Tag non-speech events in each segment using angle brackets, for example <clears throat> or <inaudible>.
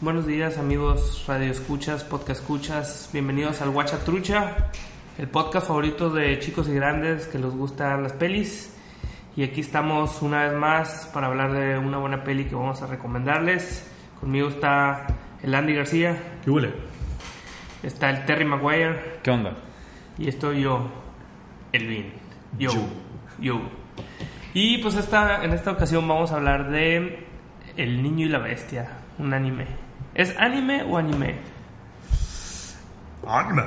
buenos días amigos radio escuchas, podcast escuchas, bienvenidos al Guacha Trucha, el podcast favorito de chicos y grandes que les gustan las pelis. Y aquí estamos una vez más para hablar de una buena peli que vamos a recomendarles. Conmigo está el Andy García, ¿Qué huele? está el Terry Maguire ¿Qué onda? y estoy yo, Elvin. Yo. Yo. Y pues esta, en esta ocasión vamos a hablar de El niño y la bestia, un anime. ¿Es anime o anime? Anime.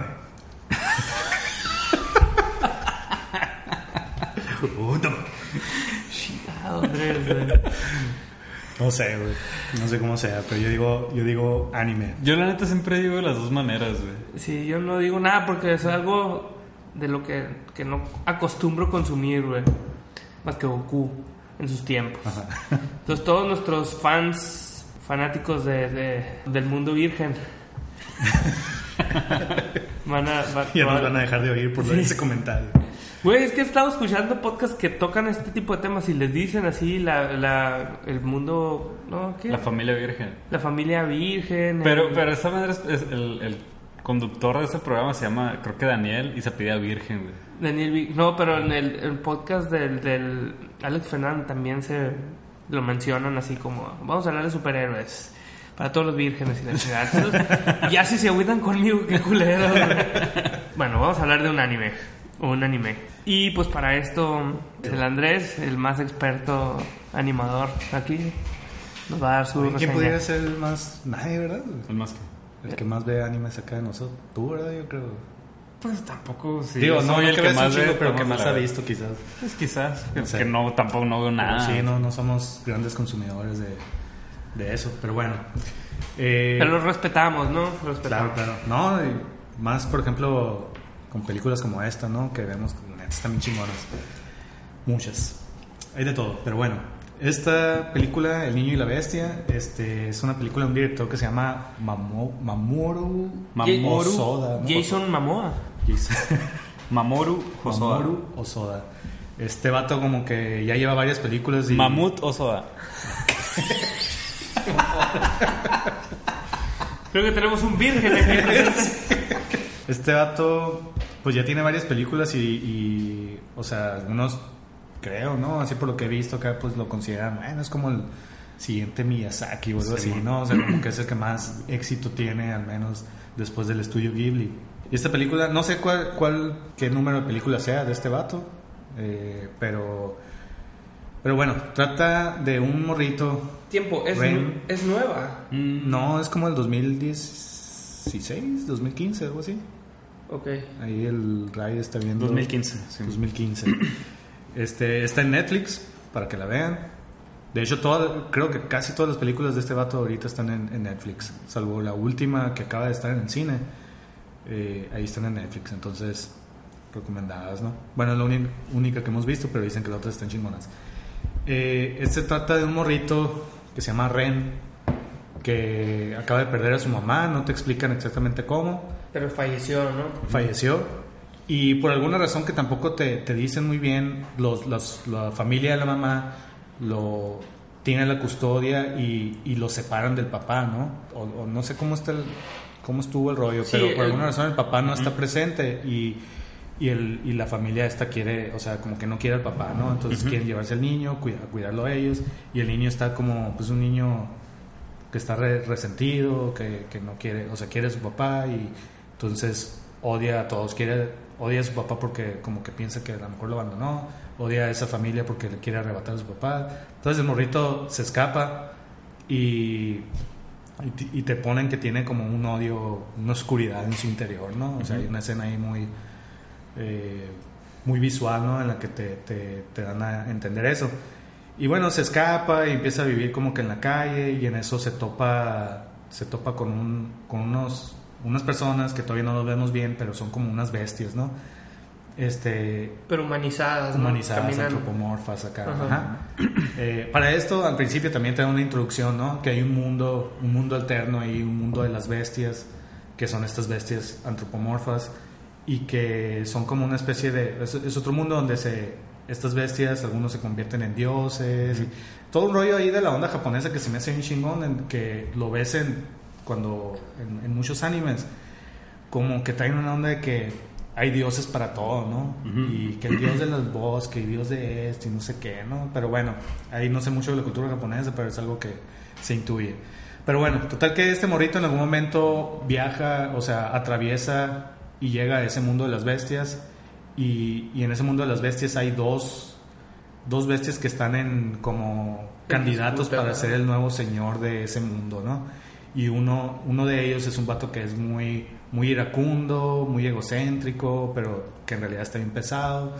Puta. Andrés, güey. No sé, güey. No sé cómo sea, pero yo digo, yo digo anime. Yo la neta siempre digo de las dos maneras, güey. Sí, yo no digo nada porque es algo de lo que, que no acostumbro consumir, güey. Más que Goku en sus tiempos. Entonces todos nuestros fans, fanáticos de, de- del mundo virgen, <laughs> van a... va- Ya nos va- van a dejar de oír por Sí. ese comentario. Güey, es que he estado escuchando podcasts que tocan este tipo de temas y les dicen así la, la, el mundo, ¿no? ¿Qué? La familia virgen. La familia virgen. Pero, el- pero esa madre es, es el, el conductor de ese programa se llama, creo que Daniel, y se pide virgen, güey. Daniel No, pero en el, el podcast del, del Alex Fernández también se lo mencionan así como, vamos a hablar de superhéroes. Para todos los vírgenes y la. Entonces, <laughs> ya si se agüitan conmigo, qué culero. Bueno, vamos a hablar de un anime. Un anime. Y pues para esto, el Andrés, el más experto animador aquí, nos va a dar su ¿Quién reseña. pudiera ser el más? Nadie, ¿verdad? El más que. El que más ve animes acá de nosotros. Tú, ¿verdad? Yo creo. Pues tampoco, sí. Digo, no, soy el que un más pero que más ha visto quizás. Pues quizás, No sé. que no, tampoco no veo nada. Sí, no, no somos grandes consumidores de, de eso, pero bueno. Eh, Pero lo respetamos, ¿no? Respetamos. Claro, claro. No, y más por ejemplo con películas como esta, ¿no? Que vemos neta están bien chingonas. Muchas. Hay de todo, pero bueno. Esta película, El niño y la bestia, este, es una película de un director que se llama Mamo- Mamoru Mamoru Osoda. ¿no? Jason Momoa. <laughs> Mamoru Hosoda. Mamoru Osoda. Este vato como que ya lleva varias películas y... Mamut Osoda. Creo que tenemos un virgen aquí presente. <laughs> Este vato, pues ya tiene varias películas y, y, o sea, algunos creo, ¿no? Así por lo que he visto acá, pues lo consideran, bueno, es como el siguiente Miyazaki o algo así, ¿no? O sea, como que es el que más éxito tiene, al menos después del estudio Ghibli. Y esta película, no sé cuál, cuál qué número de película sea de este vato, eh, pero, pero bueno, trata de un morrito. Tiempo, es, es nueva. No, es como el 2016, 2015, algo así. Ok. Ahí el Ray está viendo. 2015, sí. 2015. Este, está en Netflix para que la vean. De hecho, toda- creo que casi todas las películas de este vato ahorita están en, en Netflix. Salvo la última que acaba de estar en el cine. Eh, ahí están en Netflix. Entonces, recomendadas, ¿no? Bueno, es la única que hemos visto, pero dicen que las otras están chingonas. Eh, este trata de un morrito que se llama Ren. Que acaba de perder a su mamá. No te explican exactamente cómo Pero falleció, ¿no? falleció y por alguna razón que tampoco te, te dicen muy bien los, los- la familia de la mamá lo tiene la custodia y, y lo separan del papá no o, o no sé cómo está el- cómo estuvo el rollo Sí, pero por el- alguna razón el papá no está presente y, y, el, y la familia esta quiere, o sea, como que no quiere al papá, ¿no? Entonces quieren llevarse al niño, cuida- cuidarlo a ellos, y el niño está como, pues un niño que está re- resentido, que, que no quiere, o sea, quiere a su papá y entonces odia a todos, quiere, odia a su papá porque como que piensa que a lo mejor lo abandonó, odia a esa familia porque le quiere arrebatar a su papá. Entonces el morrito se escapa y, y, te- ponen que tiene como un odio, una oscuridad en su interior, ¿no? O sea, hay una escena ahí muy, eh, muy visual, ¿no? En la que te, te, te dan a entender eso. Y bueno, se escapa y empieza a vivir como que en la calle y en eso se topa, se topa con, un, con unos, unas personas que todavía no los vemos bien, pero son como unas bestias, ¿no? Este, Pero humanizadas, humanizadas, antropomorfas acá. Ajá. ajá. Eh, para esto, al principio también te da una introducción, ¿no? Que hay un mundo, un mundo alterno ahí, un mundo de las bestias, que son estas bestias antropomorfas y que son como una especie de... Es, es otro mundo donde se, estas bestias, algunos se convierten en dioses, y todo un rollo ahí de la onda japonesa que se me hace un chingón, en que lo ves en, cuando, en, en muchos animes, como que traen una onda de que hay dioses para todo, ¿no? Y que el dios de los bosques, y dios de este, y no sé qué, ¿no? Pero bueno, ahí no sé mucho de la cultura japonesa, pero es algo que se intuye. Pero bueno, total que este morrito en algún momento viaja, o sea, atraviesa y llega a ese mundo de las bestias. Y, y en ese mundo de las bestias hay dos, dos bestias que están en como candidatos para ser el nuevo señor de ese mundo, ¿no? Y uno, uno de ellos es un vato que es muy, muy iracundo, muy egocéntrico, pero que en realidad está bien pesado.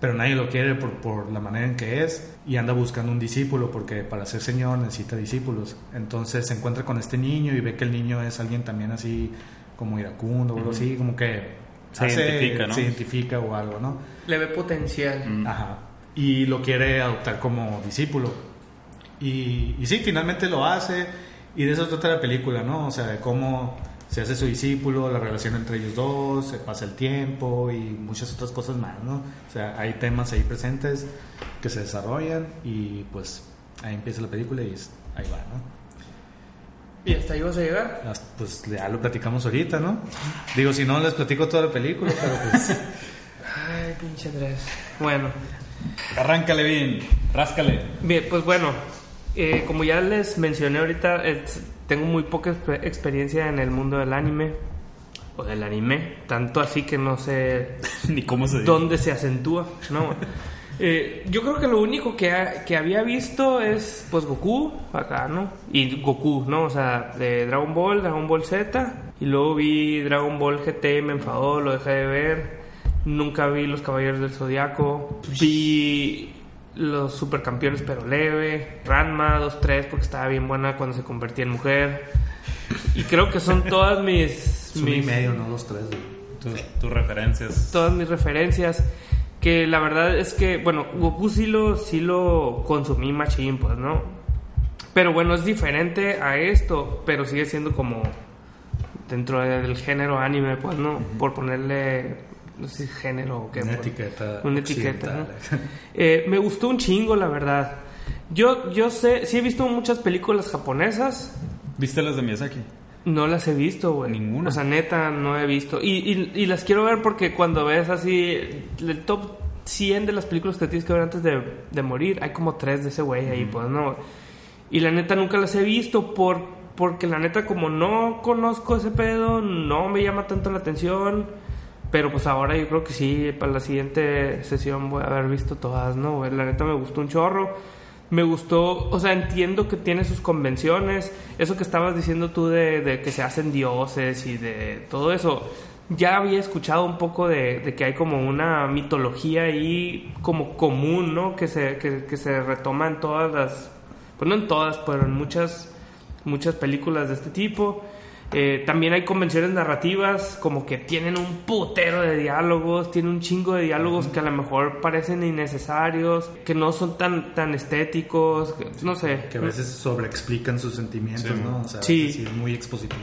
Pero nadie lo quiere por, por la manera en que es y anda buscando un discípulo porque para ser señor necesita discípulos. Entonces se encuentra con este niño y ve que el niño es alguien también así como iracundo o algo así, como que Se identifica, ¿no? se identifica o algo, ¿no? Le ve potencial. Ajá. Y lo quiere adoptar como discípulo. Y, y sí, finalmente lo hace. Y de eso trata la película, ¿no? O sea, de cómo se hace su discípulo, la relación entre ellos dos, se pasa el tiempo y muchas otras cosas más, ¿no? O sea, hay temas ahí presentes que se desarrollan y pues ahí empieza la película y ahí va, ¿no? ¿Y hasta ahí vas a llegar? Pues ya lo platicamos ahorita, ¿no? Digo, si no, les platico toda la película, pero pues... <laughs> Ay, pinche Andrés. Bueno, Arráncale bien, ráscale. bien, pues bueno, eh, como ya les mencioné ahorita, es- tengo muy poca exper- experiencia en el mundo del anime o del anime, tanto así que no sé <laughs> Ni cómo se dice. dónde se acentúa, ¿no? Eh, yo creo que lo único que, ha- que había visto es pues Goku acá, ¿no? Y Goku, ¿no? O sea, de Dragon Ball, Dragon Ball Z, y luego vi Dragon Ball GT, me enfadó, lo dejé de ver. Nunca vi Los Caballeros del Zodiaco. Vi los Supercampeones pero leve. Ranma 2-3 porque estaba bien buena cuando se convertía en mujer. Y creo que son todas mis... <laughs> Uno y mis medio, no los tres, güey. Tus, tus referencias. todas mis referencias. Que la verdad es que, bueno, Goku sí lo, sí lo consumí machín, pues, ¿no? Pero bueno, es diferente a esto, pero sigue siendo como dentro del género anime, pues, ¿no? Por ponerle, no sé si género o qué. Una pues. etiqueta. Una etiqueta. Eh, me gustó un chingo, la verdad. Yo, yo sé, sí he visto muchas películas japonesas, ¿Viste las de Miyazaki? no las he visto, güey. Ninguna. O sea, neta, no he visto. Y, y, y las quiero ver porque cuando ves así el top 100 de las películas que tienes que ver antes de, de morir, hay como tres de ese güey ahí, pues, ¿no? Y la neta nunca las he visto por, porque la neta como no conozco ese pedo, no me llama tanto la atención. Pero pues ahora yo creo que sí, para la siguiente sesión voy a haber visto todas, ¿no? La neta me gustó un chorro. Me gustó, o sea, entiendo que tiene sus convenciones. Eso que estabas diciendo tú de, de que se hacen dioses y de todo eso. Ya había escuchado un poco de, de que hay como una mitología ahí como común, ¿no? Que se, que, que se retoma en todas las... Pues no en todas, pero en muchas, muchas películas de este tipo. Eh, también hay convenciones narrativas como que tienen un putero de diálogos, tienen un chingo de diálogos que a lo mejor parecen innecesarios, que no son tan, tan estéticos, que- no sé. Que a veces sobreexplican sus sentimientos, Sí. ¿no? O sea, Sí. es muy expositivo.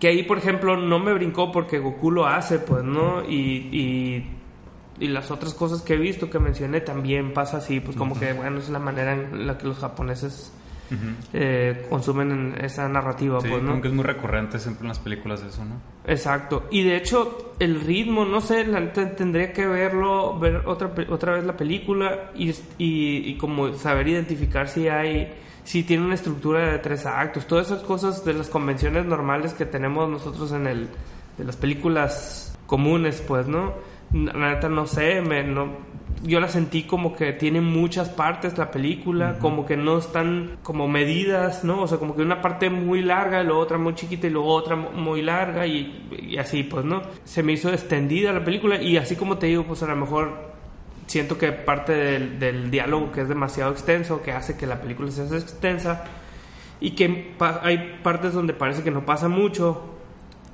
Que ahí, por ejemplo, no me brincó porque Goku lo hace, pues, ¿no? Y, y, y las otras cosas que he visto que mencioné también pasa así, pues como que, bueno, es la manera en la que los japoneses eh, consumen en esa narrativa, Sí, pues, ¿no? que es muy recurrente siempre en las películas eso, ¿no? Exacto. Y de hecho, el ritmo, no sé, la neta tendría que verlo, ver otra, otra vez la película y, y, y como saber identificar si hay, si tiene una estructura de tres actos. Todas esas cosas de las convenciones normales que tenemos nosotros en el, de las películas comunes, pues, ¿no? La neta no sé, me, no, yo la sentí como que tiene muchas partes la película, como que no están como medidas, ¿no? O sea, como que una parte muy larga y luego otra muy chiquita y luego otra mu- muy larga y, y así, pues, ¿no? Se me hizo extendida la película y así como te digo, pues a lo mejor siento que parte del, del diálogo que es demasiado extenso, que hace que la película se hace extensa y que pa- hay partes donde parece que no pasa mucho,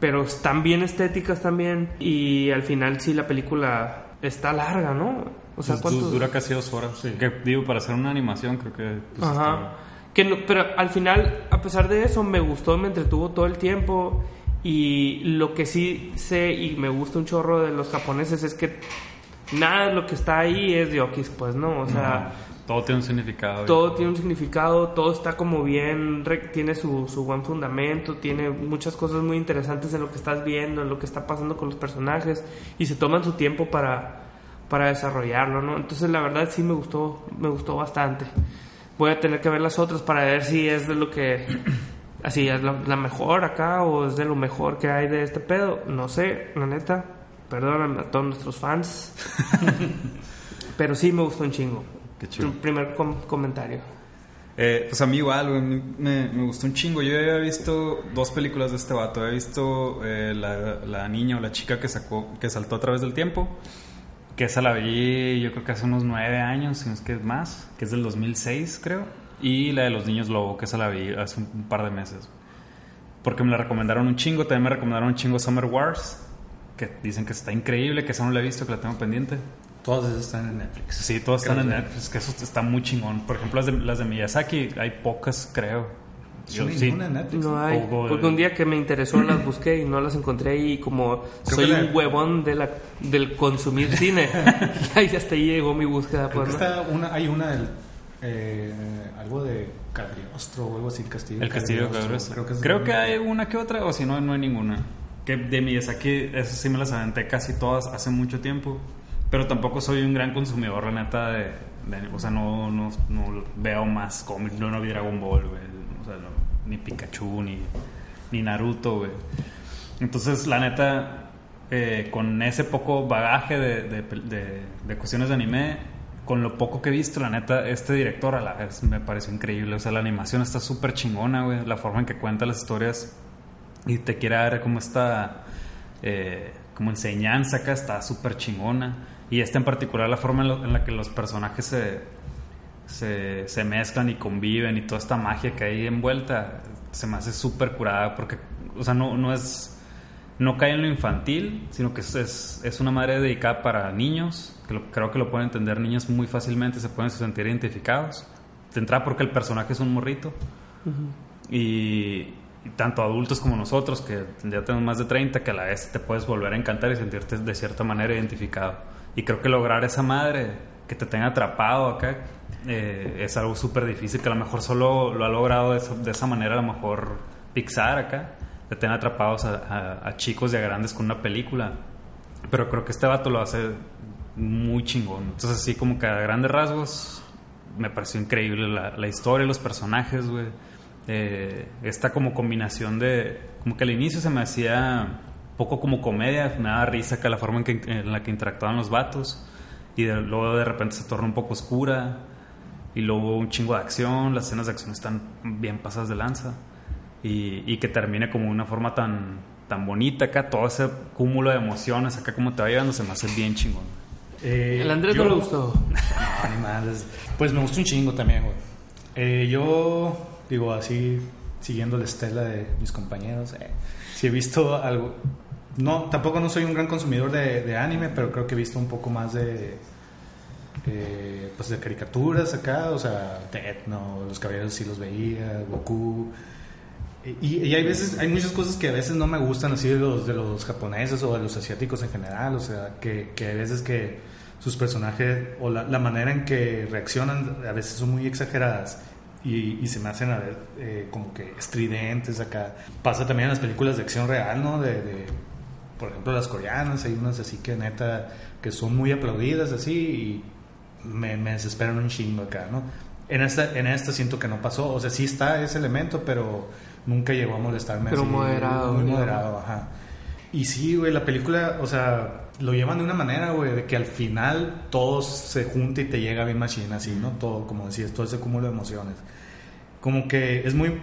pero están bien estéticas también y al final sí la película está larga, ¿no? O sea, ¿cuánto du- dura casi dos horas. Que digo, para hacer una animación creo que... pues, Ajá. Que no- pero al final, a pesar de eso, me gustó, me entretuvo todo el tiempo. Y lo que sí sé y me gusta un chorro de los japoneses es que nada de lo que está ahí es de Okis, pues, ¿no? O sea, está- todo tiene un significado. todo tiene un significado, todo está como bien, tiene su, su buen fundamento, tiene muchas cosas muy interesantes en lo que estás viendo, en lo que está pasando con los personajes y se toman su tiempo para, para desarrollarlo, ¿no? Entonces la verdad sí me gustó, me gustó bastante. Voy a tener que ver las otras para ver si es de lo que, <clears throat> así es la, la mejor acá o es de lo mejor que hay de este pedo, no sé, la neta, perdóname a todos nuestros fans, <laughs> pero sí me gustó un chingo. Qué chido. Tu primer com- comentario. Eh, pues a mí igual, güey, me- me gustó un chingo. Yo había visto dos películas de este vato. Había visto eh, la, la niña o la chica que sacó, que saltó a través del tiempo. Que esa la vi yo creo que hace unos nueve años, si no es que es más. Que es del 2006, creo. Y la de los niños lobo, que esa la vi hace un, par de meses. Porque me la recomendaron un chingo. También me recomendaron un chingo Summer Wars. Que dicen que está increíble, que esa no la he visto, que la tengo pendiente. Todas esas están en Netflix. Sí, todas están en Netflix, que eso está muy chingón. Por ejemplo, las de, las de Miyazaki, hay pocas, creo. Yo No hay sí. ninguna en Netflix. No hay, O- o- porque un día que me interesó <coughs> las busqué y no las encontré y como Creo soy que la- un huevón de la, del consumir cine, <laughs> <laughs> y ahí hasta ahí llegó mi búsqueda. Creo Pues, que ¿no? está una, hay una del. eh, algo de Cagliostro o algo así, Castillo. El Castillo de Cagliostro. Creo Creo que, que, es hay una que otra, o si no, no hay ninguna. Que de Miyazaki, esas sí me las aventé casi todas hace mucho tiempo. Pero tampoco soy un gran consumidor, la neta, de... de- o sea, no, no, no veo más cómics, no, no vi Dragon Ball, güey. O sea, no- ni Pikachu, ni, ni Naruto, güey. Entonces, la neta, eh, con ese poco bagaje de, de, de- cuestiones de anime, con lo poco que he visto, la neta, este director a la vez me pareció increíble. O sea, la animación está súper chingona, güey. La forma en que cuenta las historias y te quiere dar como esta eh, como enseñanza acá está súper chingona. Y esta en particular, la forma en, en la que los personajes se, se, se mezclan y conviven y toda esta magia que hay envuelta, se me hace súper curada porque, o sea, no, no es... No cae en lo infantil, sino que es, es, es una madre dedicada para niños, que lo- creo que lo pueden entender niños muy fácilmente, se pueden sentir identificados. De entrada porque el personaje es un morrito. Y, y tanto adultos como nosotros, que ya tenemos más de 30, que a la vez te puedes volver a encantar y sentirte de cierta manera identificado. Y creo que lograr esa madre que te tenga atrapado acá eh, es algo súper difícil, que a lo mejor solo lo ha logrado de esa, de esa manera, a lo mejor Pixar acá, de tener atrapados a, a- a chicos y a grandes con una película. Pero creo que este vato lo hace muy chingón. Entonces, así como que a grandes rasgos, me pareció increíble la, la historia, los personajes, güey. Eh, esta como combinación de... Como que al inicio se me hacía poco como comedia, me daba risa que la forma en, que, en la que interactuaban los vatos. Y de- luego de repente se torna un poco oscura. Y luego un chingo de acción, las escenas de acción están bien pasadas de lanza. Y, y que termine como de una forma tan, tan bonita acá, todo ese cúmulo de emociones acá como te va llevando, se me hace bien chingón. Eh, El Andrés yo- no le gustó. No, ni madres. Pues me gustó un chingo también, güey. Eh, yo, digo, así, siguiendo la estela de mis compañeros, eh, sí he visto algo. No, tampoco no soy un gran consumidor de, anime, pero creo que he visto un poco más de. pues de caricaturas acá, o sea, Note, los caballeros sí los veía, Goku. Y, y hay veces, hay muchas cosas que a veces no me gustan así de los, de los japoneses o de los asiáticos en general, o sea, que, que a veces que sus personajes o la, la manera en que reaccionan a veces son muy exageradas y, y se me hacen a ver eh, como que estridentes acá. Pasa también en las películas de acción real, ¿no? De, de, por ejemplo, las coreanas, hay unas así que neta, que son muy aplaudidas así y me, me desesperan un chingo acá, ¿no? En esta, en esta siento que no pasó, o sea, sí está ese elemento, pero nunca llegó a molestarme. Pero así, moderado, Muy moderado, ajá. Y sí, güey, la película, o sea, lo llevan de una manera, güey, de que al final todo se junta y te llega bien machine, así, ¿no? Todo, como decías, todo ese cúmulo de emociones. Como que es muy,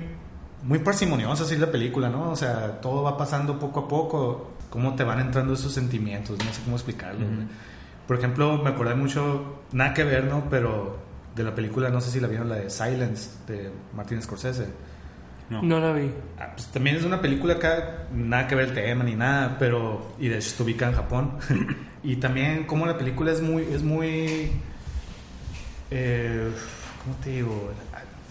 muy parsimoniosa así la película, ¿no? O sea, todo va pasando poco a poco, cómo te van entrando esos sentimientos, no sé cómo explicarlo, güey. Por ejemplo, me acordé mucho, nada que ver, ¿no? Pero de la película, no sé si la vieron, la de Silence, de Martin Scorsese. No. No la vi. Ah, pues también es una película acá, nada que ver el tema ni nada, pero. Y de hecho está ubicada en Japón. <coughs> y también, como la película es muy. Es muy eh, ¿Cómo te digo?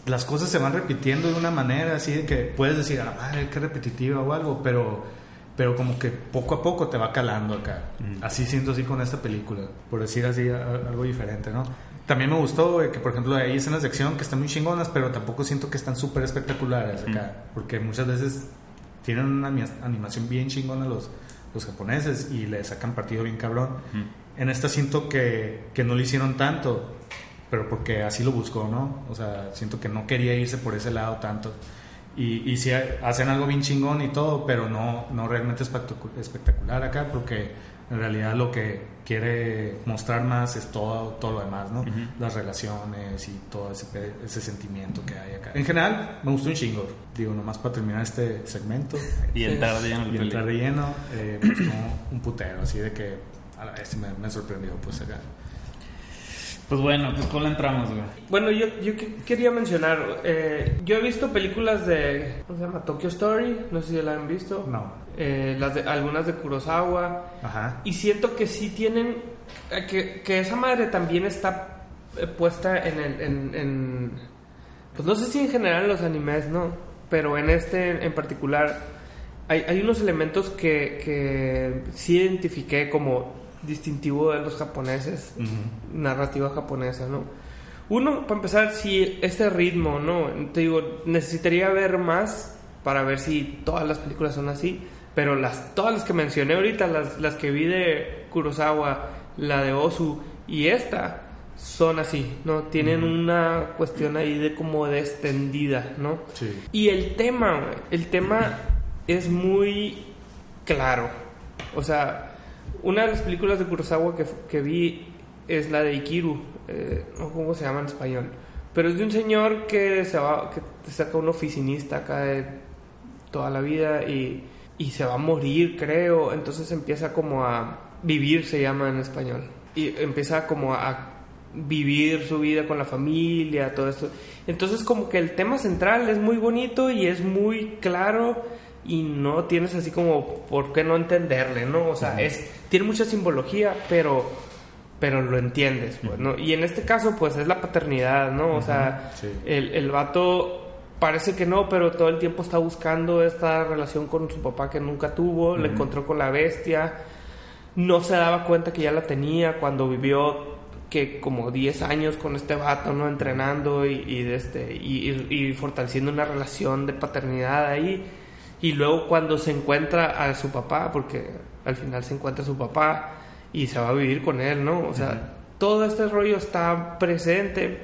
Las cosas se van repitiendo de una manera así de que puedes decir, ah, madre, qué repetitiva o algo, pero. Pero como que poco a poco te va calando acá. Así siento así con esta película. Por decir así algo diferente, ¿no? También me gustó güey, que, por ejemplo, hay escenas de acción que están muy chingonas, pero tampoco siento que están súper espectaculares acá. Porque muchas veces tienen una anima- animación bien chingona los, los japoneses y le sacan partido bien cabrón. En esta siento que, que no lo hicieron tanto, pero porque así lo buscó, ¿no? O sea, siento que no quería irse por ese lado tanto. Y, y sí hacen algo bien chingón y todo, pero no, no realmente espectacu- espectacular acá, porque en realidad lo que quiere mostrar más es todo, todo lo demás, ¿no? Las relaciones y todo ese, ese sentimiento que hay acá. En general, me gustó un chingo. Digo, nomás para terminar este segmento. Y entrar de lleno Y entrar de lleno, eh, gustó un putero, así de que a la vez me, me sorprendió, pues acá. Pues bueno, pues ¿cuál entramos, güey? Bueno, yo, yo que- quería mencionar, eh, yo he visto películas de, ¿cómo se llama? Tokyo Story, no sé si la han visto. No. Eh, las de, algunas de Kurosawa. Ajá. Y siento que sí tienen, eh, que, que esa madre también está eh, puesta en el, en, en- pues no sé si en general en los animes, ¿no? Pero en este en particular hay, hay unos elementos que, que sí identifiqué como distintivo de los japoneses, narrativa japonesa, ¿no? Uno, para empezar, si este ritmo, ¿no? Te digo, necesitaría ver más para ver si todas las películas son así, pero las, todas las que mencioné ahorita, las, las que vi de Kurosawa, la de Osu y esta, son así, ¿no? Tienen una cuestión ahí de como de extendida, ¿no? Sí. Y el tema, el tema es muy claro. O sea, una de las películas de Kurosawa que, que vi es la de Ikiru, eh, no sé cómo se llama en español, pero es de un señor que se va, que saca un oficinista acá de toda la vida y, y se va a morir, creo. Entonces empieza como a vivir, se llama en español, y empieza como a vivir su vida con la familia, todo esto. Entonces como que el tema central es muy bonito y es muy claro y no tienes así como por qué no entenderle, ¿no? O sea, es tiene mucha simbología, pero pero lo entiendes, pues, ¿no? Y en este caso pues es la paternidad, ¿no? O sea, sí. el, el vato parece que no, pero todo el tiempo está buscando esta relación con su papá que nunca tuvo, le encontró con la bestia, no se daba cuenta que ya la tenía cuando vivió que como 10 años con este vato, ¿no? Entrenando y, y de este, y, y- y fortaleciendo una relación de paternidad ahí. Y luego cuando se encuentra a su papá, porque al final se encuentra a su papá y se va a vivir con él, ¿no? O sea, todo este rollo está presente.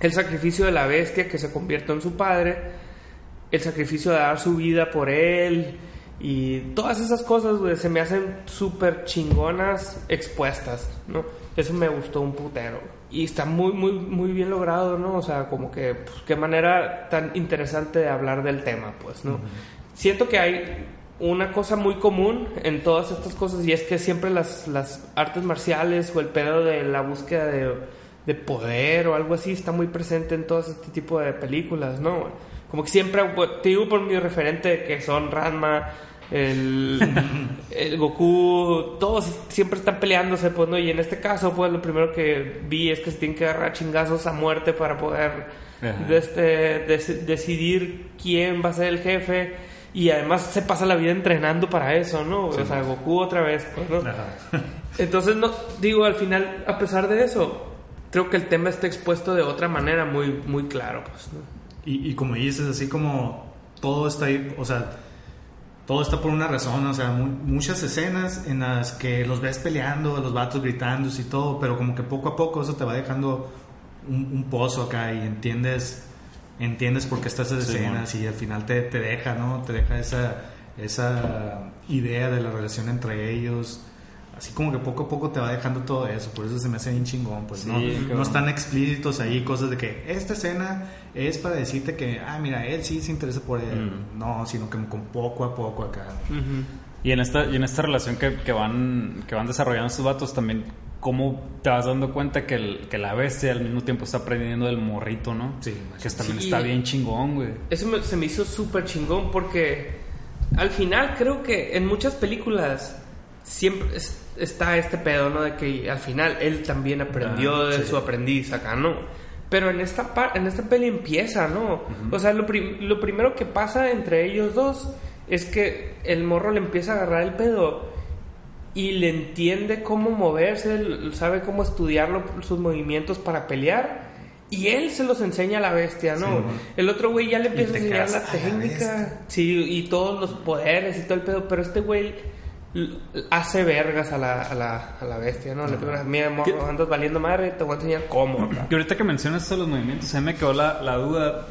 El sacrificio de la bestia que se convierte en su padre, el sacrificio de dar su vida por él y todas esas cosas, güey, se me hacen súper chingonas expuestas, ¿no? Eso me gustó un putero. Y está muy, muy, muy bien logrado, ¿no? O sea, como que, pues, qué manera tan interesante de hablar del tema, pues, ¿no? Siento que hay una cosa muy común en todas estas cosas y es que siempre las, las artes marciales o el pedo de la búsqueda de, de poder o algo así está muy presente en todo este tipo de películas, ¿no? Como que siempre, te digo por mi referente que son Ranma, el, <laughs> el Goku, todos siempre están peleándose, pues, ¿no? Y en este caso, pues, lo primero que vi es que se tienen que agarrar chingazos a muerte para poder de este, dec- decidir quién va a ser el jefe. Y además se pasa la vida entrenando para eso, ¿no? o sea, Goku otra vez, pues, ¿no? <laughs> Entonces, no, digo, al final, a pesar de eso, creo que el tema está expuesto de otra manera muy, muy claro, pues, ¿no? Y, y como dices, así como todo está ahí, o sea, todo está por una razón, o sea, mu- muchas escenas en las que los ves peleando, los vatos gritando y todo, pero como que poco a poco eso te va dejando un, un pozo acá y entiendes entiendes por qué estás esas Sí, escenas y al final te, te deja, ¿no? Te deja esa, esa idea de la relación entre ellos. Así como que poco a poco te va dejando todo eso, por eso se me hace bien chingón, pues Sí, no, no están explícitos ahí cosas de que esta escena es para decirte que, ah, mira, él sí se interesa por él, Mm. no, sino que con poco a poco acá. Y en esta, y en esta relación que, que van, que van desarrollando estos vatos también, ¿cómo te vas dando cuenta que, el- que la bestia al mismo tiempo está aprendiendo del morrito, no? Sí, Que también Sí. está bien chingón, güey. Eso me- se me hizo súper chingón porque al final creo que en muchas películas siempre es- está este pedo, ¿no? De que al final él también aprendió Ah, de sí. su aprendiz acá, ¿no? Pero en esta, par- en esta peli empieza, ¿no? O sea, lo, prim- lo primero que pasa entre ellos dos es que el morro le empieza a agarrar el pedo y le entiende cómo moverse, sabe cómo estudiar sus movimientos para pelear. Y él se los enseña a la bestia, ¿no? Sí, el otro güey ya le empieza a enseñar la quedas, "A la técnica. bestia". Sí, y todos los poderes y todo el pedo. Pero este güey hace vergas a la, a la, a la bestia, ¿no? Le pega, mira, morro, andas valiendo madre, te voy a enseñar cómo. acá". <clears throat> Y ahorita que mencionas los movimientos, a mí me quedó la, la duda,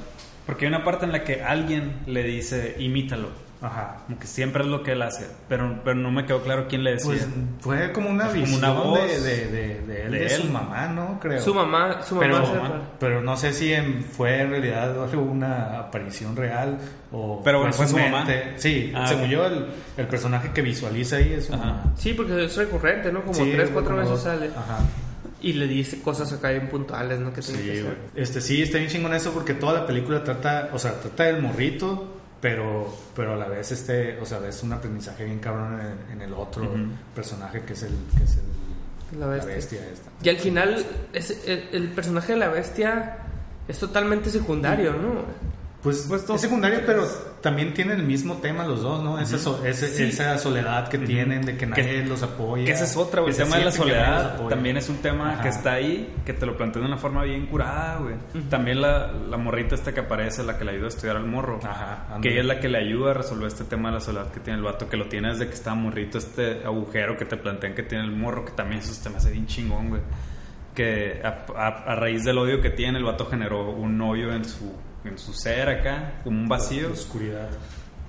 porque hay una parte en la que alguien le dice, imítalo. Ajá. Como que siempre es lo que él hace, pero, pero no me quedó claro quién le decía. Pues fue como una Es como visión una voz de, de, de, de él, de de su él. mamá, ¿no? Creo. Su mamá, su mamá pero, se- pero no sé si en- fue en realidad una aparición real o Pero bueno, fue su mente. mamá. Sí, Ah, según yo el, el personaje que visualiza ahí es su Ajá. mamá. Sí, porque es recurrente, ¿no? Como Sí, tres, cuatro veces dos. sale. Ajá. Y le dice cosas acá bien puntuales, ¿no? Que Sí. Este sí, está bien chingón eso porque toda la película trata, o sea, trata del morrito, pero pero a la vez este, o sea, es un aprendizaje bien cabrón en, en el otro personaje que es el que es el, La bestia. esta. Y al final, es, el, el personaje de la bestia es totalmente secundario, ¿no? Pues, Pues es secundario, pero también tienen el mismo tema los dos, ¿no? Esa, so- ese- Sí. esa soledad que tienen de que nadie los apoya. Que esa es otra, güey. que El tema de la que soledad también es un tema Ajá. que está ahí, que te lo plantean de una forma bien curada, güey. También la, la morrita esta que aparece, la que le ayuda a estudiar al morro. Ajá, que ella es la que le ayuda a resolver este tema de la soledad que tiene el vato, que lo tiene desde que está morrito, este agujero que te plantean que tiene el morro, que también eso se me hace bien chingón, güey. Que a, a- a raíz del odio que tiene, el vato generó un hoyo en su, en su ser acá, como un vacío. La oscuridad.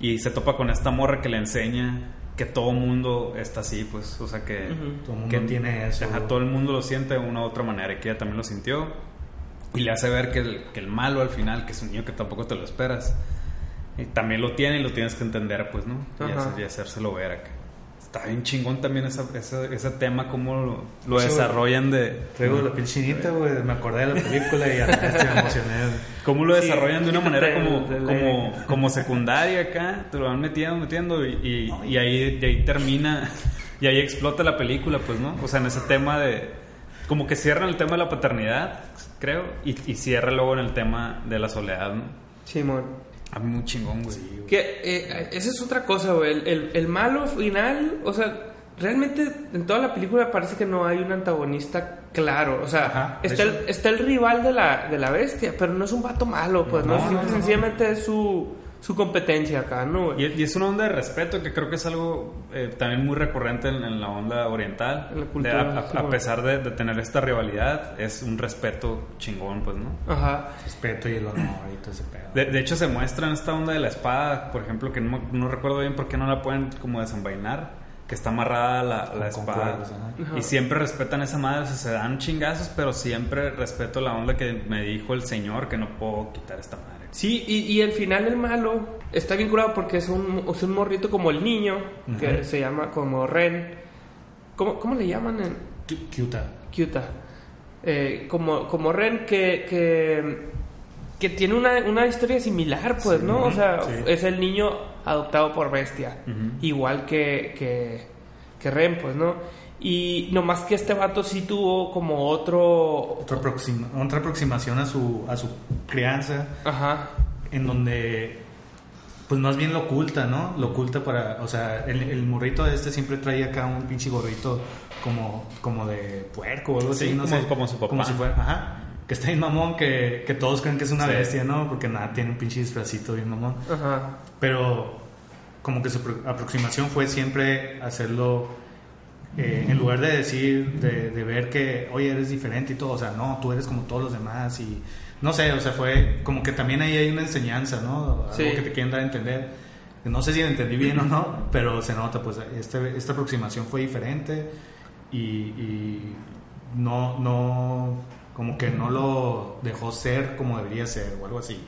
Y se topa con esta morra que le enseña que todo mundo está así, pues, o sea que... Todo el mundo que tiene eso. Ajá, todo el mundo lo siente de una u otra manera y que ella también lo sintió. Y le hace ver que el, que el malo al final, que es un niño que tampoco te lo esperas, y también lo tiene y lo tienes que entender, pues, ¿no? Y, hacer- y hacérselo ver acá. Está bien chingón también esa, esa- ese tema, cómo lo, lo Sí, desarrollan de... Traigo la piel chinita, güey. Me acordé de la película y hasta me emocioné. Cómo lo Sí, desarrollan de una manera como, como, como secundaria acá, te lo van metiendo, metiendo y, y, y ahí, y ahí termina, y ahí explota la película, pues, ¿no? O sea, en ese tema de, como que cierran el tema de la paternidad, creo, y, y cierra luego en el tema de la soledad, ¿no? Simón. A mí muy chingón, güey. Que eh, esa es otra cosa, güey. El, el- el malo final, o sea, realmente en toda la película parece que no hay un antagonista claro. O sea, Ajá, está, el, está el rival de la, de la bestia, pero no es un vato malo, pues, ¿no? No, no, no. sencillamente es su, su competencia acá, ¿no? güey? Y, y es una onda de respeto que creo que es algo eh, también muy recurrente en, en la onda oriental. En la cultura, De- a, a- sí, a pesar de, de tener esta rivalidad, es un respeto chingón, pues, ¿no? Ajá. Respeto y el honor y todo ese pedo. De, de hecho, se muestra en esta onda de la espada, por ejemplo, que no, no recuerdo bien por qué no la pueden como desenvainar, que está amarrada la, la espada. Y siempre respetan esa madre, o sea, se dan chingazos, pero siempre respeto la onda que me dijo el señor que no puedo quitar esta madre. Sí, y, y al final el malo está bien curado porque es un, es un morrito como el niño, que se llama como Ren. ¿Cómo, cómo le llaman en. Kyuta? Eh, como, como Ren que, que, que tiene una, una historia similar, pues, ¿no? O sea, sí. es el niño adoptado por bestia, igual que, que, que Ren, pues, ¿no? Y nomás que este vato sí tuvo como otro... Otra, aproxima- otra aproximación a su, a su crianza, Ajá. en donde, pues más bien lo oculta, ¿no? Lo oculta para, o sea, el, el morrito este siempre traía acá un pinche gorrito como, como de puerco o algo Sí, así, no como- sé. como su papá. Como si fuera, ajá. Que está bien mamón, que, que todos creen que es una Sí. bestia, ¿no? Porque nada, tiene un pinche disfrazito bien mamón. Ajá. Pero como que su apro- aproximación fue siempre hacerlo, eh, en lugar de decir, de, de ver que, oye, eres diferente y todo, o sea, no, tú eres como todos los demás y no sé, o sea, fue como que también ahí hay una enseñanza, ¿no? Algo Sí. que te quieren dar a entender. No sé si lo entendí bien o no, pero se nota, pues este, esta aproximación fue diferente y, y no, no, como que no lo dejó ser como debería ser o algo así.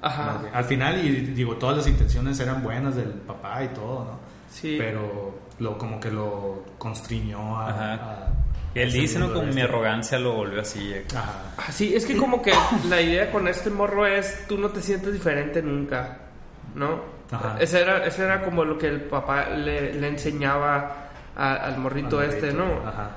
Ajá. Más bien. Al final, y digo, todas las intenciones eran buenas del papá y todo, ¿no? Sí. Pero lo, como que lo constriñó a... Ajá. a- él dice, ¿no? de mi este. arrogancia lo volvió así. eh. Ajá. Ah, sí, es que como que la idea con este morro es tú no te sientes diferente nunca, ¿no? Ajá. Ese era, ese era como lo que el papá le, le enseñaba a- al morrito Al este, morrito, ¿no? Ajá.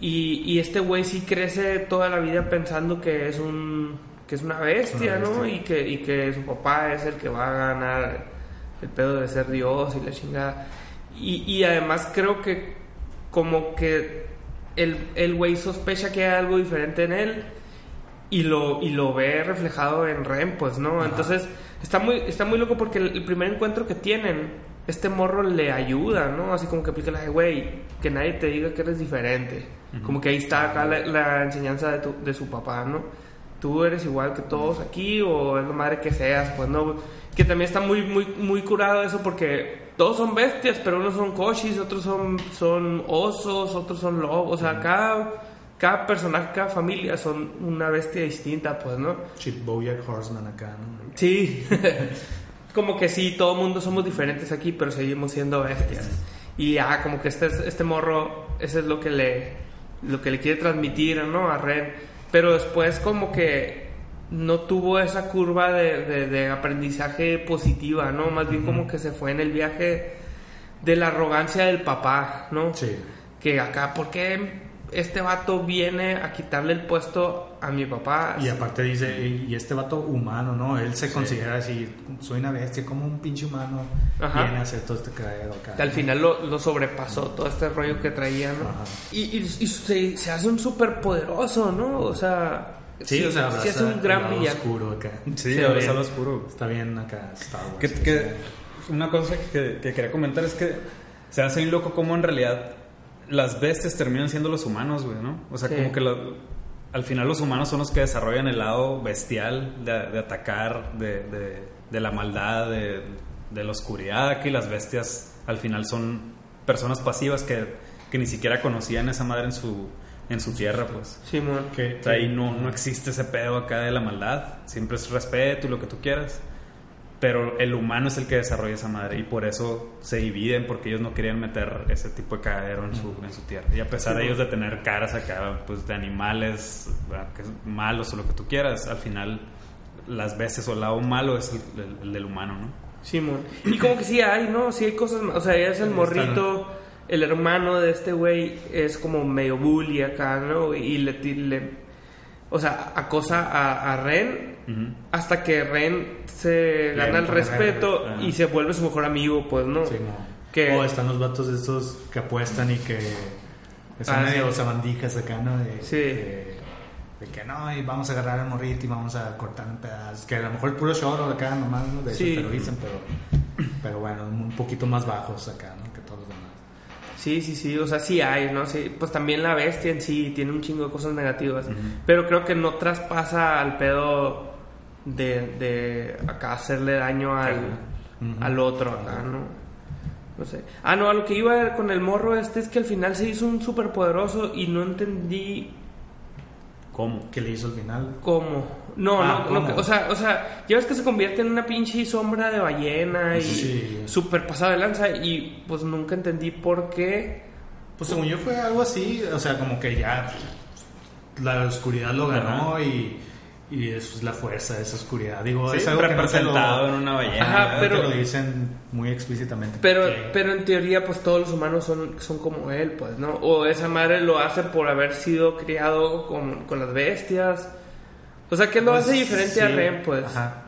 Y, y este güey sí crece toda la vida pensando que es un que es una bestia, Es una ¿no? bestia. Y que, y que su papá es el que va a ganar el pedo de ser Dios y la chingada. Y, y además creo que como que el el güey sospecha que hay algo diferente en él y lo, y lo ve reflejado en Ren, pues, ¿no? Entonces está muy, está muy loco porque el, el primer encuentro que tienen, este morro le ayuda, ¿no? Así como que aplica la de, güey, que nadie te diga que eres diferente. Como que ahí está acá la, la enseñanza de, tu- de su papá, ¿no? Tú eres igual que todos aquí o es la madre que seas, pues, ¿no? Que también está muy, muy, muy curado eso porque todos son bestias, pero unos son cochis, otros son, son osos, otros son lobos, o sea, cada, cada personaje, cada familia son una bestia distinta, pues, ¿no? Chip Bojack Horseman acá, ¿no? Sí. <laughs> como que sí, todo mundo somos diferentes aquí, pero seguimos siendo bestias. Y ah, como que este, este morro, eso es lo que le, lo que le quiere transmitir, ¿no? A Ren. Pero después como que no tuvo esa curva de, de- de aprendizaje positiva, ¿no? Más bien como que se fue en el viaje de la arrogancia del papá, ¿no? Sí. Que acá, ¿por qué este vato viene a quitarle el puesto a mi papá? Y aparte dice, y este vato humano, ¿no? Él se considera así, soy una bestia, como un pinche humano Ajá. viene a hacer todo este cagadero acá. Al final lo, lo sobrepasó todo este rollo que traía, ¿no? Ajá. Y, y, y se, se hace un súper poderoso, ¿no? O sea, Sí, o sea, sí es un gran villano. oscuro acá. Sí, Sí, sale oscuro. Está bien acá Star Wars. Que, una cosa que, que quería comentar es que se hace bien loco como en realidad las bestias terminan siendo los humanos, güey, ¿no? O sea, como que al final los humanos son los que desarrollan el lado bestial de, de atacar, de, de- de la maldad, de, de la oscuridad. Aquí las bestias al final son personas pasivas que, que ni siquiera conocían esa madre en su, en su tierra, pues. Simón. Que- O sea, ahí no, no existe ese pedo acá de la maldad. Siempre es respeto y lo que tú quieras. Pero el humano es el que desarrolla esa madre y por eso se dividen porque ellos no querían meter ese tipo de cagadero en su, en su tierra. Y a pesar de ellos de tener caras acá, pues de animales malos o lo que tú quieras, al final las veces o el lado malo es el, el- el del humano, ¿no? Simón. Y como que sí hay, ¿no? Sí hay cosas. O sea, es el morrito, el hermano de este güey es como medio bully acá, ¿no? Y le. le- o sea, acosa a, a Ren Ujú. hasta que Ren se gana el respeto y se vuelve su mejor amigo, pues, ¿no? Sí, no. Que- O están los vatos estos que apuestan y que son Ah, medio sí. sabandijas acá, ¿no? De, Sí. de, de que no, y vamos a agarrar al morrito y vamos a cortar en pedazos. Que a lo mejor puro short acá nomás, ¿no? De Sí. eso te lo dicen, pero, pero bueno, un poquito más bajos acá, ¿no? Que todos los demás. Sí, sí, sí, o sea, sí hay, ¿no? Sí, pues también la bestia en sí tiene un chingo de cosas negativas, pero creo que no traspasa al pedo de, de acá hacerle daño al, al otro acá, ¿no? No sé. Ah, no, a lo que iba con el morro este es que al final se hizo un súper poderoso y no entendí ¿Cómo? ¿Qué le hizo al final? cómo. No, Ah, no, no, o sea, o sea, ya ves que se convierte en una pinche sombra de ballena y Sí. súper pasada de lanza y pues nunca entendí por qué. Pues según yo fue algo así, o sea, como que ya la oscuridad lo ganó y, y eso es la fuerza esa oscuridad. Digo, Sí, es algo que no te lo- representado en una ballena. Ajá, pero- lo dicen muy explícitamente. Pero, que- pero en teoría, pues todos los humanos son, son como él, pues, ¿no? O esa madre lo hace por haber sido criado con, con las bestias. O sea, ¿qué lo Pues, hace diferente a Ren, pues? Ajá.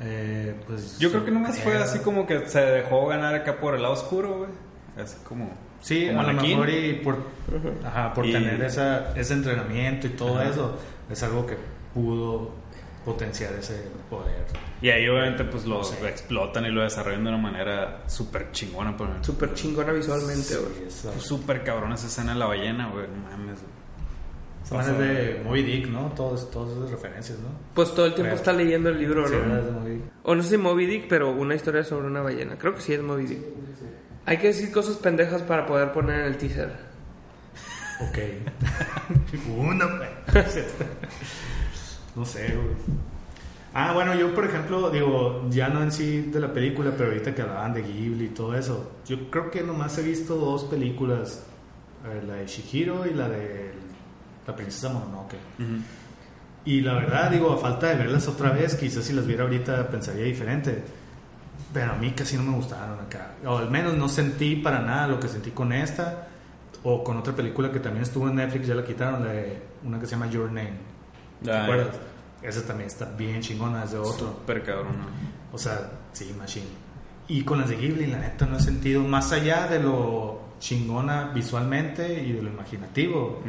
Eh, pues Yo creo que nomás fue eh, así como que se dejó ganar acá por el lado oscuro, güey. Así como Sí, como a lo mejor y por, ajá, por Y- tener esa, ese entrenamiento y todo Ajá. eso, es algo que pudo potenciar ese poder. Y ahí obviamente pues lo explotan y lo desarrollan de una manera súper chingona. Pero Súper chingona visualmente, güey. Sí, Pues súper cabrón esa escena de la ballena, güey. No mames. es de Moby Dick, ¿no? Todos, todas esas referencias, ¿no? Pues todo el tiempo está leyendo el libro, Sí, ¿no? de Moby Dick. O no sé si Moby Dick, pero una historia sobre una ballena. Creo que sí es Moby Dick. Hay que decir cosas pendejas para poder poner en el teaser. Ok. <laughs> Una, pues. <laughs> No sé, güey. Ah, bueno, yo por ejemplo, digo, ya no en sí de la película, pero ahorita que hablaban de Ghibli y todo eso, yo creo que nomás he visto dos películas, eh, la de Shihiro y la de la princesa Mononoke. Y la verdad, digo, a falta de verlas otra vez, quizás si las viera ahorita pensaría diferente. Pero a mí casi no me gustaron acá. O al menos no sentí para nada lo que sentí con esta. O con otra película que también estuvo en Netflix, ya la quitaron, la de una que se llama Your Name. ¿Te acuerdas? Esa también está bien chingona, es de otro. Súper cabrón, ¿no? O sea, sí, Machine. Y con las de Ghibli, la neta, no he sentido más allá de lo chingona visualmente y de lo imaginativo.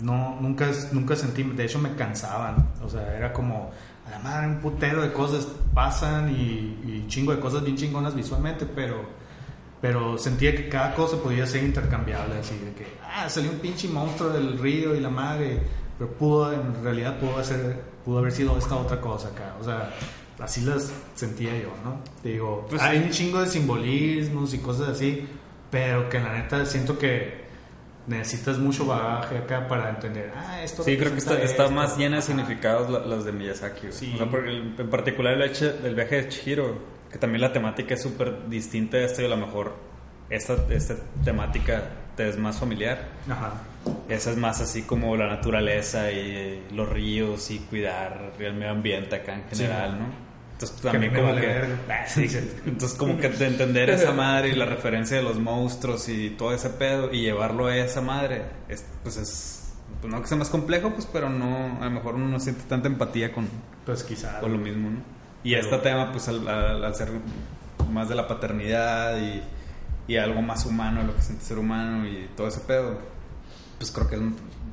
No, nunca, nunca sentí, de hecho me cansaban. O sea, era como, a la madre, un putero de cosas pasan y, y chingo de cosas bien chingonas visualmente, pero, pero sentía que cada cosa podía ser intercambiable. Así de que, ah, salió un pinche monstruo del río y la madre, pero pudo, en realidad pudo, ser, pudo haber sido esta otra cosa acá. O sea, así las sentía yo, ¿no? Te digo, Pues hay sí. un chingo de simbolismos y cosas así, pero que la neta siento que necesitas mucho bagaje acá para entender, ah, esto Sí, creo que está, está esto. más llena de significados la- las de Miyazaki. Sí. O sea, porque el- en particular el, hecho del viaje de Chihiro, que también la temática es súper distinta de esto y a lo mejor esta, esta temática te es más familiar. Ajá. Esa es más así como la naturaleza y los ríos y cuidar el medio ambiente acá en general, ¿no? Entonces también me como vale que... <laughs> Ah, Sí, entonces como que de entender <laughs> esa madre y la referencia de los monstruos y todo ese pedo y llevarlo a esa madre, es, pues es... Pues no que sea más complejo, pues pero no... A lo mejor uno no siente tanta empatía con, Pues quizá. con lo mismo, ¿no? Y Pero- este tema, pues al, al- al ser más de la paternidad y, y algo más humano, lo que siente ser humano y todo ese pedo, pues creo que es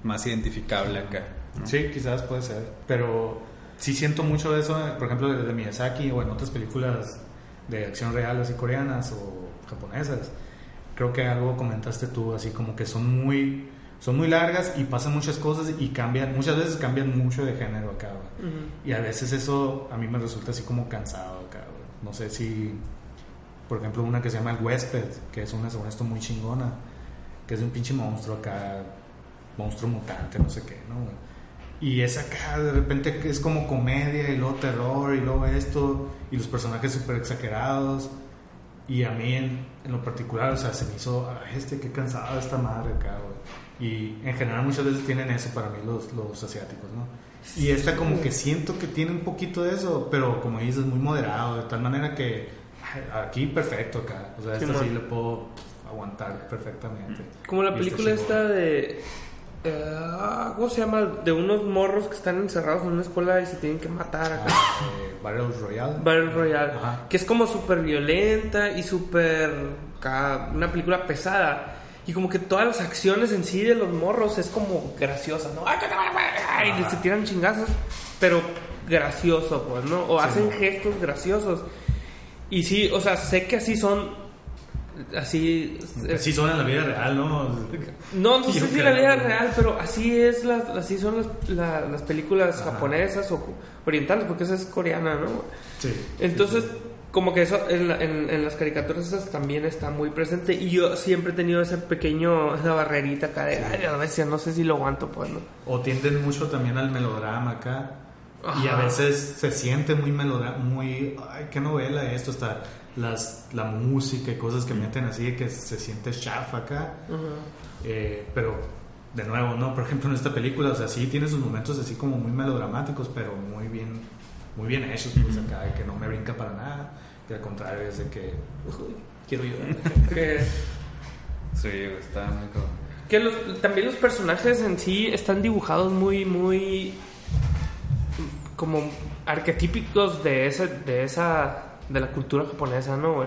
más identificable acá. ¿no? Sí, quizás puede ser. Pero sí siento mucho eso, eh, por ejemplo, de, de Miyazaki o en otras películas de acción real, así coreanas o japonesas. Creo que algo comentaste tú, así como que son muy, son muy largas y pasan muchas cosas y cambian, muchas veces cambian mucho de género acá. güey. Y a veces eso a mí me resulta así como cansado acá. No sé si, por ejemplo, una que se llama El Huésped, que es una, según esto, muy chingona, que es de un pinche monstruo acá, monstruo mutante, no sé qué, ¿no? güey? Y es acá, de repente es como comedia y luego terror y luego esto, y los personajes súper exagerados. Y a mí en, en lo particular, o sea, se me hizo, "Ay, este, qué cansado esta madre acá, güey. Y en general muchas veces tienen eso para mí los, los asiáticos, ¿no? Y esta como que siento que tiene un poquito de eso, pero como dices, muy moderado, de tal manera que aquí perfecto acá. O sea, esta Simón. sí le puedo aguantar perfectamente. Como la Y está película esta de... eh, ¿Cómo se llama? De unos morros que están encerrados en una escuela y se tienen que matar acá. Ah, eh, Battle Royale. Battle Royale. Ajá. Que es como súper violenta y súper... Una película pesada. Y como que todas las acciones en sí de los morros es como graciosa, ¿no? ¡Ay, que te va, ay! Y se tiran chingazos, pero gracioso, pues, ¿no? O hacen gestos graciosos. Y sí, o sea, sé que así son... Así... Así son en la vida real, ¿no? No, no Yo sé si creo, la vida real, pero así es las, así son las, la- las películas japonesas o orientales, porque esa es coreana, ¿no? Sí. Entonces, como que eso en, la- en- en las caricaturas esas también está muy presente y yo siempre he tenido ese pequeño, esa barrerita acá de, ay, a veces no sé si lo aguanto, pues, ¿no? O tienden mucho también al melodrama acá. Y a veces se siente muy melodrama, muy, ay, qué novela esto, hasta las, la música y cosas que meten así de que se siente chafa acá. Eh, pero, de nuevo, ¿no? Por ejemplo, en esta película, o sea, sí tiene sus momentos así como muy melodramáticos, pero muy bien, muy bien hechos, pues acá, de que no me brinca para nada. Que al contrario, es de que, uy, quiero. <laughs> Que, Sí, está muy cabrón. que los- también los personajes en sí están dibujados muy, muy como arquetípicos de esa, de esa, de la cultura japonesa, ¿no?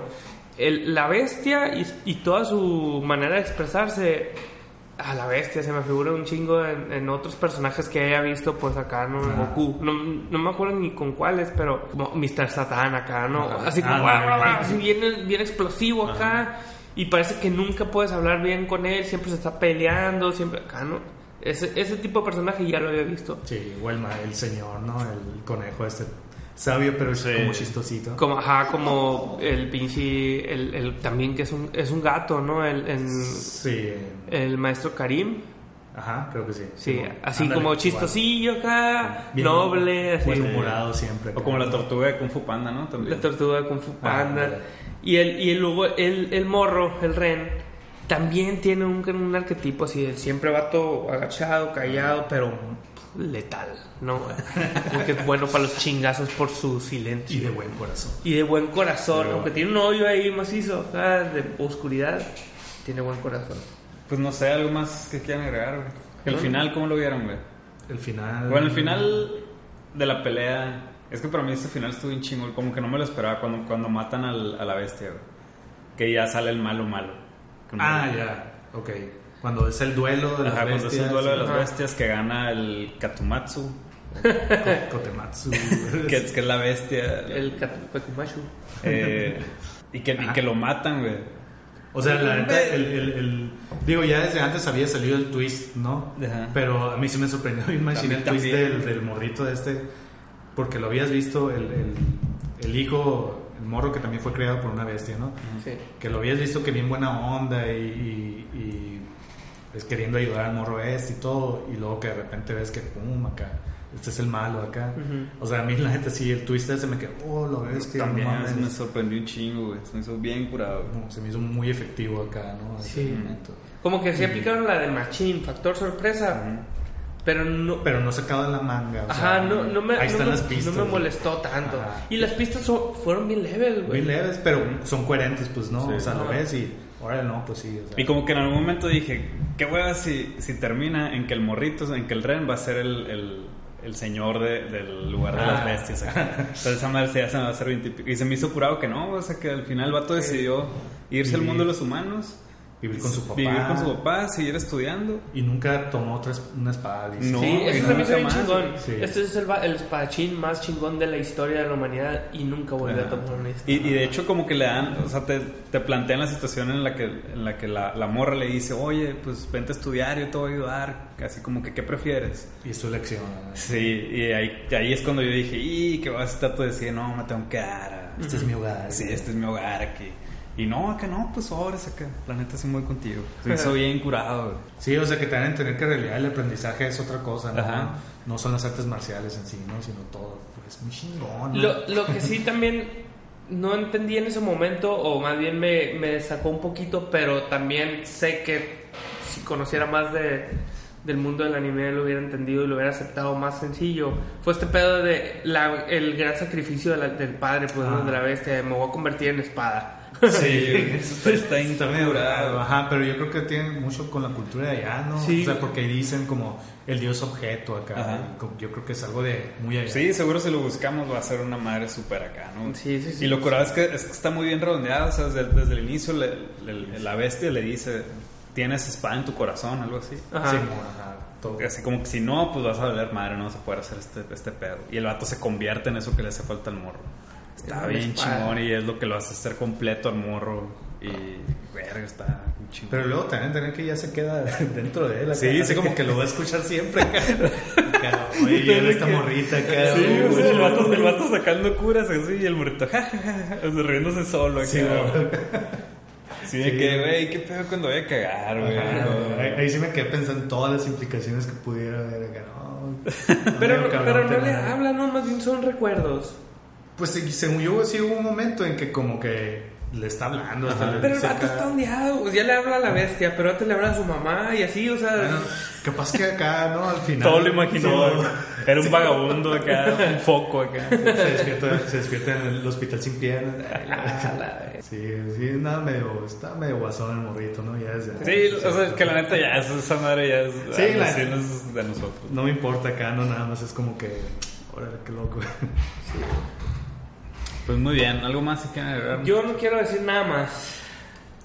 el- la bestia y, y toda su manera de expresarse. A la bestia se me figura un chingo en, en otros personajes que haya visto, pues acá, ¿no? En Goku. No, no me acuerdo ni con cuáles, pero como Mr. Satan acá, ¿no? Así como, Ah, "Guau, guau, sí. guau", así bien, bien explosivo acá. Y parece que nunca puedes hablar bien con él, siempre se está peleando, siempre acá, ¿no? Ese, ese tipo de personaje ya lo había visto. Sí, o el, ma- el señor, ¿no? El conejo este sabio, pero es Sí. como chistosito. Como, ajá, como el pinche, el, el- también que es un, es un gato, ¿no? El, el, Sí, el maestro Karim. ajá, creo que sí. Sí, así Ándale, como chistosillo acá, Bien noble, así. Buen humorado siempre. O como la tortuga de Kung Fu Panda, ¿no? También. La tortuga de Kung Fu Panda. Ah, y, el, y el, luego el, el morro, el ren, también tiene un, un arquetipo así, el siempre vato agachado, callado, pero letal, ¿no? <laughs> Porque es bueno para los chingazos por su silencio. Y de buen corazón. Y de buen corazón, Pero- aunque tiene un hoyo ahí macizo, acá, de oscuridad, tiene buen corazón. Pues no sé, algo más que quieran agregar, güey. El No. final, ¿cómo lo vieron, güey? El final. Bueno, el final de la pelea. Es que para mí este final estuvo bien chingón. Como que no me lo esperaba cuando, cuando matan al- a la bestia, güey. Que ya sale el malo malo. Ah, ya. Ok. Cuando es el duelo de las Ajá, cuando es el bestias. duelo de las bestias que gana el Katumatsu. Ko- <laughs> Kotematsu. <laughs> Que es, que es la bestia. El Pekumashu. eh, y, que, y que lo matan, güey. O sea, la neta, el, el- el- digo, ya desde antes había salido el twist, ¿no? Ajá. Pero a mí sí me sorprendió machín el twist del, del morrito de este, porque lo habías visto, el, el, el hijo, el morro que también fue creado por una bestia, ¿no? Sí. Que lo habías visto que bien buena onda y, y, y, pues, queriendo ayudar al morro este y todo, y luego que de repente ves que, pum, acá, este es el malo acá. Ujú. O sea, a mí la neta sí, el twist ese me quedó, oh, lo bestia, También no mames. me sorprendió un chingo, güey. Se me hizo bien curado. No, se me hizo muy efectivo acá, ¿no? Sí. momento. Como que sí aplicaron la de Machine, factor sorpresa, pero no... Pero no sacado de la manga. o Ajá, sea, no, no me, Ahí no están me- las pistas. no me molestó tanto. Ajá. Y las pistas son- fueron bien leves, güey. Muy leves, pero son coherentes, pues, ¿no? Sí. o sea, lo ves y. Órale, no, pues sí. O sea, Y como que en algún momento dije, qué hueva si, si termina en que el morrito, en que el Ren va a ser el, el, el señor de- del lugar de las Ah. bestias. acá. Entonces esa madre ya se me va a hacer bien típico. Y se me hizo curado que no, o sea que al final el vato decidió irse al mundo de los humanos. Vivir con su papá. Vivir con su papá, seguir estudiando. Y nunca tomó otra es- una espada. dice. No, Sí, eso hizo nunca bien más, chingón. Sí. Este es el, el espadachín más chingón de la historia de la humanidad y nunca volvió a tomar una Y, y de hecho como que le dan, o sea, te, te plantean la situación en la que, en la, que la, la morra le dice, oye, pues vente a estudiar, yo te voy a ayudar. Así como que, ¿qué prefieres? Y es su lección. ¿no? Sí, y ahí, ahí es cuando yo dije, y que vas a estar todo decir, no, me tengo que dar. Este es mi hogar. Sí, este es mi hogar aquí. Y no, acá no, pues sobres acá. La neta sí muy contigo. Se <laughs> hizo bien curado, güey. Sí, o sea, que te van a entender que en realidad el aprendizaje es otra cosa, ¿no? Ajá. No son las artes marciales en sí, ¿no? Sino todo. Pues muy chingón. ¿no? Lo, lo que sí <laughs> también no entendí en ese momento, o más bien me, me sacó un poquito, pero también sé que si conociera más de, del mundo del anime lo hubiera entendido y lo hubiera aceptado más sencillo. Fue este pedo de la- el gran sacrificio de la- del padre, pues. Ah. de la bestia, de me voy a convertir en espada. Sí, está, está medio ajá, pero yo creo que tiene mucho con la cultura de allá, ¿no? Sí. O sea, porque dicen como el dios objeto acá. Ajá. y como- yo creo que es algo de muy allá. Sí, seguro si lo buscamos va a ser una madre súper acá, ¿no? Sí, sí, sí. Y lo curado es que, es que está muy bien redondeado, o sea, desde, desde el inicio le- le- la bestia le dice, tienes espada en tu corazón, algo así. Ajá. Sí, como, ajá, todo. Así como que si no, pues vas a valer madre, no vas a poder hacer este, este pedo. Y el vato se convierte en eso que le hace falta al morro. Está bien chingón y es lo que lo hace ser completo al morro. Y, verga, está chingón. Pero luego también tener que ya se queda <laughs> dentro de él. Sí, así sí, como que, que lo va a escuchar siempre. <laughs> Oye, viene esta morrita acá. Sí, o sea, el, vato, el vato sacando curas así y el morrito, jajaja, o sea, riéndose solo. Sí, acá. güey. Sí, de Sí. que, güey, qué pedo cuando voy a cagar, güey. Ahí, ahí sí me quedé pensando en todas las implicaciones que pudiera haber acá. No, Pero, <laughs> no, pero no le habla, no, más bien son recuerdos. Pues sí, según yo, sí hubo un momento en que como que le está hablando. hasta le Pero el vato acá- está ondeado, pues ya le habla a la bestia, pero antes le habla a su mamá y así, o sea... Bueno, capaz que acá, ¿no? Al final. Todo lo imaginó. Sí, Era un vagabundo acá, <laughs> un foco acá. Se despierta, se despierta en el hospital sin piernas. <laughs> Sí, sí, nada, medio, está medio guasón el morrito, ¿no? Ya desde Sí, o sea, es que la neta ya, es- esa madre ya es. Sí, la- sí, no es de nosotros. No me importa acá, no, nada más es como que. Órale, qué loco. <laughs> Pues muy bien, ¿algo más que agregar? Yo no quiero decir nada más.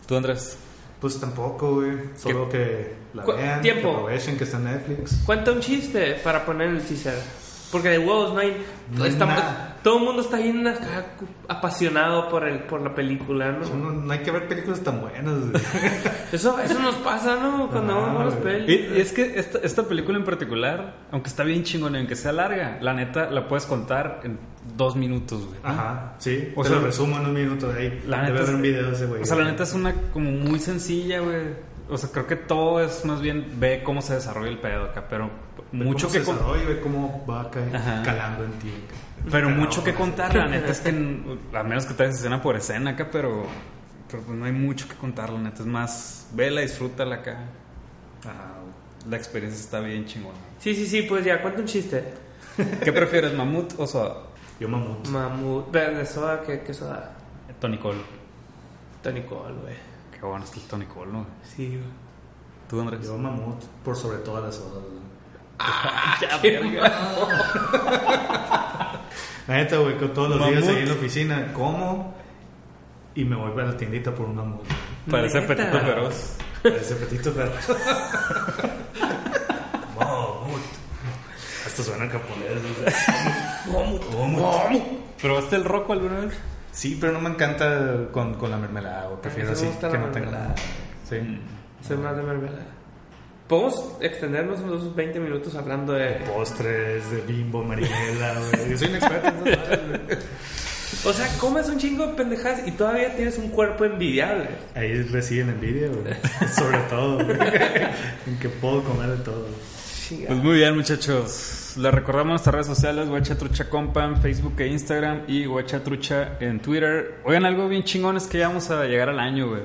¿Tú, Andrés? Pues tampoco, güey. Solo que la vean, tiempo. que aprovechen que está en Netflix. Cuenta un chiste para poner en el teaser. Porque de huevos no hay. No hay está- nada. todo el mundo está bien apasionado por, el, por la película, ¿no? No, no hay que ver películas tan buenas, güey. <laughs> Eso, eso nos pasa, ¿no? Cuando Ah, vamos a las güey. Y, pelis. y es que esta, esta película en particular, aunque está bien chingona y aunque sea larga, la neta la puedes contar en dos minutos, güey. Ajá, sí. O Te sea, lo resumo en un minuto de ahí. La neta es- un video de ese güey. O sea, la neta es una como muy sencilla, güey. O sea, creo que todo es más bien ve cómo se desarrolla el pedo acá, pero mucho cómo que se con- desarrolla y ve cómo va ca- Ajá. calando en ti. pero Calado, mucho que ¿no? contar, la neta es que <laughs> a menos que te des escena por escena acá, pero pero pues no hay mucho que contar, la neta es más vela, disfrútala acá. Ajá. La experiencia está bien chingona. Sí, sí, sí, pues ya, cuenta un chiste. ¿Qué prefieres, mamut o soda? Yo mamut. Mamut. ¿De soda? ¿Qué, qué soda? Tony Cole. Tony Cole, güey. Qué bueno está el Tony Cole, ¿no? Sí, güey. ¿Tú, Andrés? Yo mamut por sobre todas las cosas. güey. <laughs> La neta, güey, que todos los días ahí en la oficina como y me voy para la tiendita por un mamut. Parece apetito feroz. Ese petito pero <laughs> Mamut. Hasta suena japonés. Mamut. ¿Probaste el roco alguna vez? Sí, pero no me encanta con, con la mermelada, güey. Prefiero así que no tenga. Sí. Soy más de mermelada. ¿Podemos extendernos unos 20 minutos hablando de... Postres de bimbo, marinela, güey. Yo soy un experto en. O sea, comes un chingo de pendejadas y todavía tienes un cuerpo envidiable. Ahí reciben envidia, güey. <laughs> Sobre todo, güey. En que puedo comer de todo. Pues muy bien, muchachos. Les recordamos nuestras redes sociales, Guacha Trucha Compa en Facebook e Instagram y Guacha Trucha en Twitter. Oigan, algo bien chingón es que ya vamos a llegar al año, güey.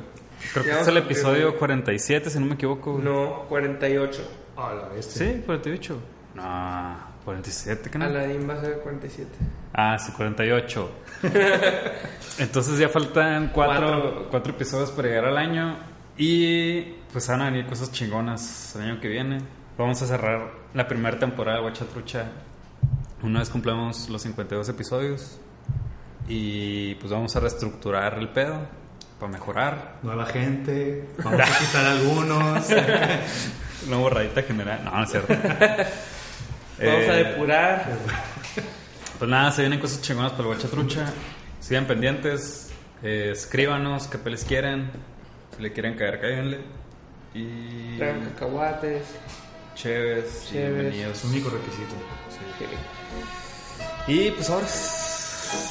Creo que Ya es el episodio cumplir. 47, si no me equivoco. güey. No, 48. A la bestia. ¿Sí? ¿48? No, 47, ¿qué no? Aladdin va a ser 47. Ah, sí, 48. <laughs> Entonces ya faltan cuatro, Cuatro. cuatro episodios para llegar al año. Y pues van a venir cosas chingonas el año que viene. Vamos a cerrar la primera temporada de Guacha Trucha. Una vez cumplamos los 52 episodios. Y pues vamos a reestructurar el pedo para mejorar. Nueva gente. Vamos a quitar <laughs> algunos. <laughs> Una borradita general. No, no es cierto. <laughs> Vamos a Eh, depurar. Pues nada, se vienen cosas chingonas para el Guacha Trucha. Sigan pendientes. eh, escríbanos qué peles quieren. Si le quieren caer, cáiganle. Y. Traigan cacahuates. Chéves. Chéves. Bienvenidos. Es un único requisito. Sí. Y pues ahora. es-